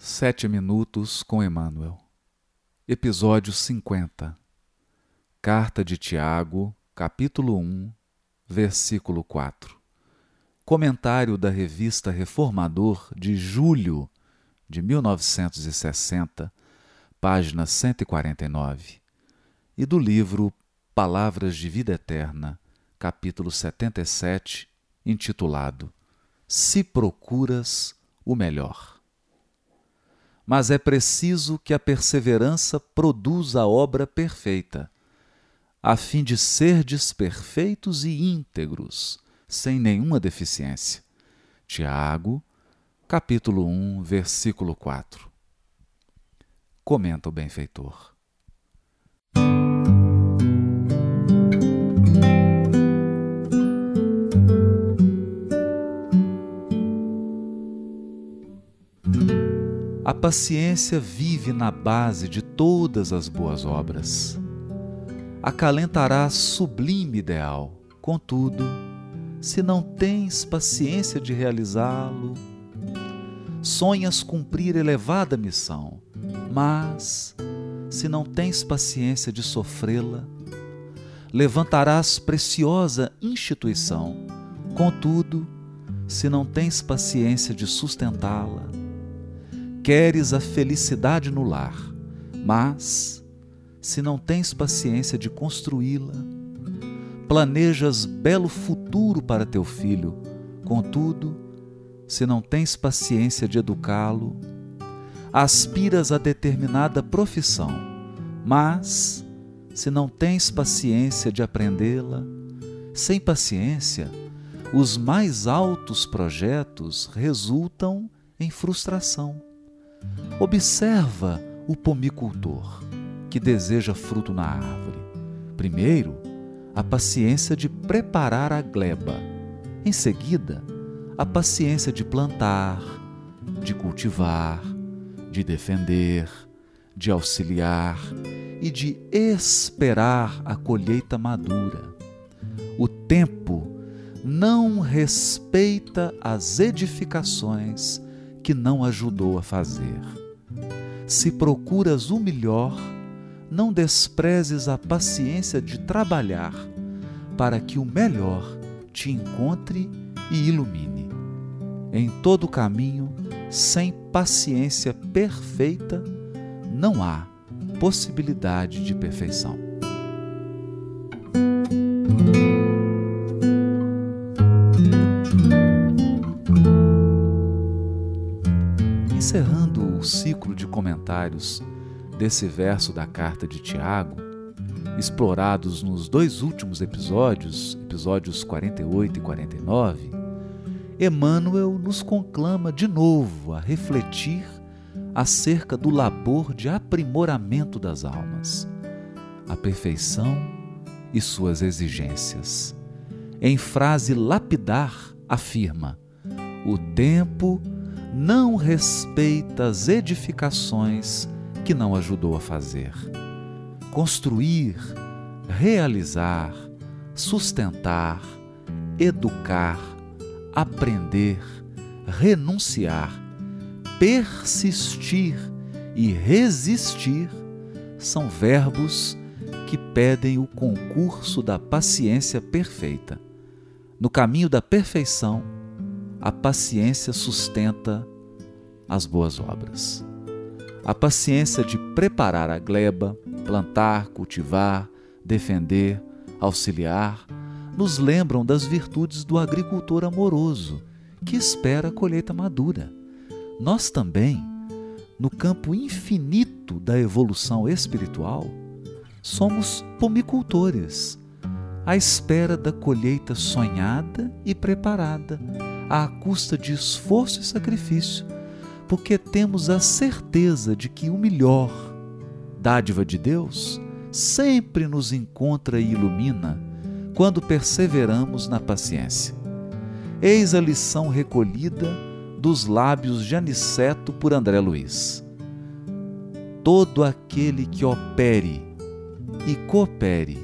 Sete minutos com Emmanuel. Episódio 50. Carta de Tiago, capítulo 1, versículo 4. Comentário da revista Reformador de julho de 1960, página 149, e do livro Palavras de Vida Eterna, capítulo 77, intitulado Se Procuras o Melhor mas é preciso que a perseverança produza a obra perfeita, a fim de serdes perfeitos e íntegros, sem nenhuma deficiência. Tiago, capítulo 1, versículo 4. Comenta o benfeitor. Paciência vive na base de todas as boas obras. Acalentará sublime ideal, contudo, se não tens paciência de realizá-lo, sonhas cumprir elevada missão, mas, se não tens paciência de sofrê-la, levantarás preciosa instituição, contudo, se não tens paciência de sustentá-la, queres a felicidade no lar, mas, se não tens paciência de construí-la, planejas belo futuro para teu filho, contudo, se não tens paciência de educá-lo, aspiras a determinada profissão, mas, se não tens paciência de aprendê-la, sem paciência, os mais altos projetos resultam em frustração. Observa o pomicultor que deseja fruto na árvore. Primeiro, a paciência de preparar a gleba. Em seguida, a paciência de plantar, de cultivar, de defender, de auxiliar e de esperar a colheita madura. O tempo não respeita as edificações que não ajudou a fazer. Se procuras o melhor, não desprezes a paciência de trabalhar para que o melhor te encontre e ilumine. Em todo caminho, sem paciência perfeita, não há possibilidade de perfeição. Encerrando o ciclo de comentários desse verso da carta de Tiago, explorados nos dois últimos episódios, episódios 48 e 49, Emmanuel nos conclama de novo a refletir acerca do labor de aprimoramento das almas, a perfeição e suas exigências. Em frase lapidar, afirma: o tempo não respeita as edificações que não ajudou a fazer. Construir, realizar, sustentar, educar, aprender, renunciar, persistir e resistir são verbos que pedem o concurso da paciência perfeita. No caminho da perfeição, a paciência sustenta as boas obras. A paciência de preparar a gleba, plantar, cultivar, defender, auxiliar, nos lembram das virtudes do agricultor amoroso que espera a colheita madura. Nós também, no campo infinito da evolução espiritual, somos pomicultores, à espera da colheita sonhada e preparada à custa de esforço e sacrifício, porque temos a certeza de que o melhor, dádiva de Deus, sempre nos encontra e ilumina quando perseveramos na paciência. Eis a lição recolhida dos lábios de Aniceto por André Luiz. Todo aquele que opere e coopere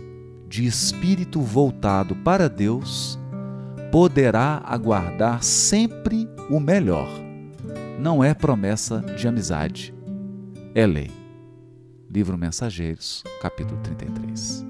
de espírito voltado para Deus, poderá aguardar sempre o melhor. não é promessa de amizade, é lei. Livro Mensageiros, capítulo 33.